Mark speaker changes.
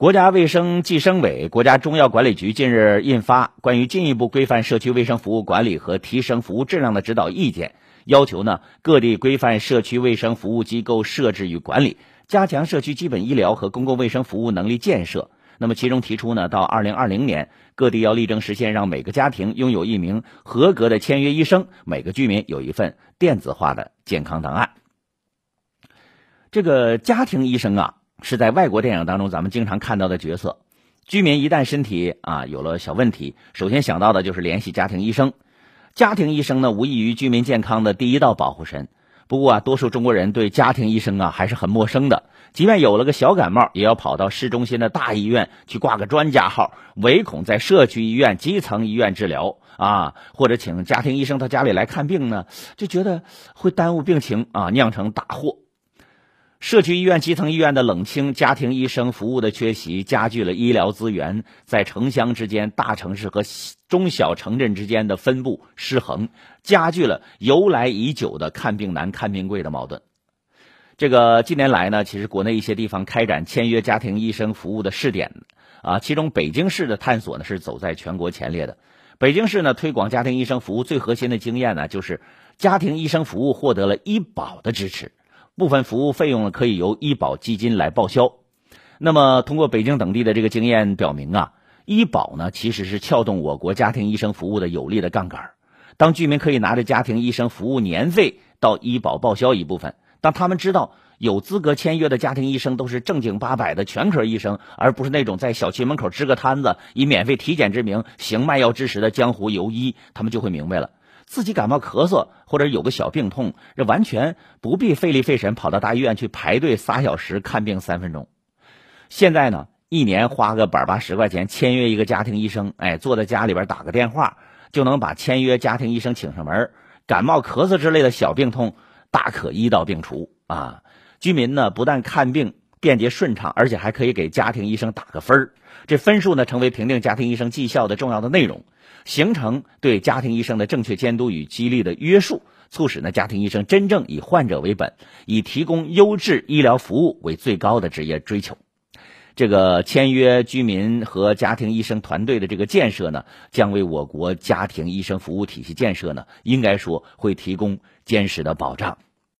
Speaker 1: 国家卫生计生委、国家中药管理局近日印发《关于进一步规范社区卫生服务管理和提升服务质量的指导意见》，要求呢各地规范社区卫生服务机构设置与管理，加强社区基本医疗和公共卫生服务能力建设。那么，其中提出呢，到二零二零年，各地要力争实现让每个家庭拥有一名合格的签约医生，每个居民有一份电子化的健康档案。这个家庭医生啊。是在外国电影当中咱们经常看到的角色，居民一旦身体啊有了小问题，首先想到的就是联系家庭医生。家庭医生呢，无异于居民健康的第一道保护神。不过啊，多数中国人对家庭医生啊还是很陌生的，即便有了个小感冒，也要跑到市中心的大医院去挂个专家号，唯恐在社区医院、基层医院治疗啊，或者请家庭医生到家里来看病呢，就觉得会耽误病情啊，酿成大祸。社区医院、基层医院的冷清，家庭医生服务的缺席，加剧了医疗资源在城乡之间、大城市和中小城镇之间的分布失衡，加剧了由来已久的看病难、看病贵的矛盾。这个近年来呢，其实国内一些地方开展签约家庭医生服务的试点啊，其中北京市的探索呢是走在全国前列的。北京市呢推广家庭医生服务最核心的经验呢，就是家庭医生服务获得了医保的支持。部分服务费用呢可以由医保基金来报销。那么，通过北京等地的这个经验表明啊，医保呢其实是撬动我国家庭医生服务的有力的杠杆。当居民可以拿着家庭医生服务年费到医保报销一部分，当他们知道有资格签约的家庭医生都是正经八百的全科医生，而不是那种在小区门口支个摊子以免费体检之名行卖药之实的江湖游医，他们就会明白了。自己感冒咳嗽或者有个小病痛，这完全不必费力费神跑到大医院去排队仨小时看病三分钟。现在呢，一年花个百八十块钱签约一个家庭医生，哎，坐在家里边打个电话，就能把签约家庭医生请上门。感冒咳嗽之类的小病痛，大可医到病除啊！居民呢，不但看病便捷顺畅，而且还可以给家庭医生打个分儿。这分数呢，成为评定家庭医生绩效的重要的内容。形成对家庭医生的正确监督与激励的约束，促使呢家庭医生真正以患者为本，以提供优质医疗服务为最高的职业追求。这个签约居民和家庭医生团队的这个建设呢，将为我国家庭医生服务体系建设呢，应该说会提供坚实的保障。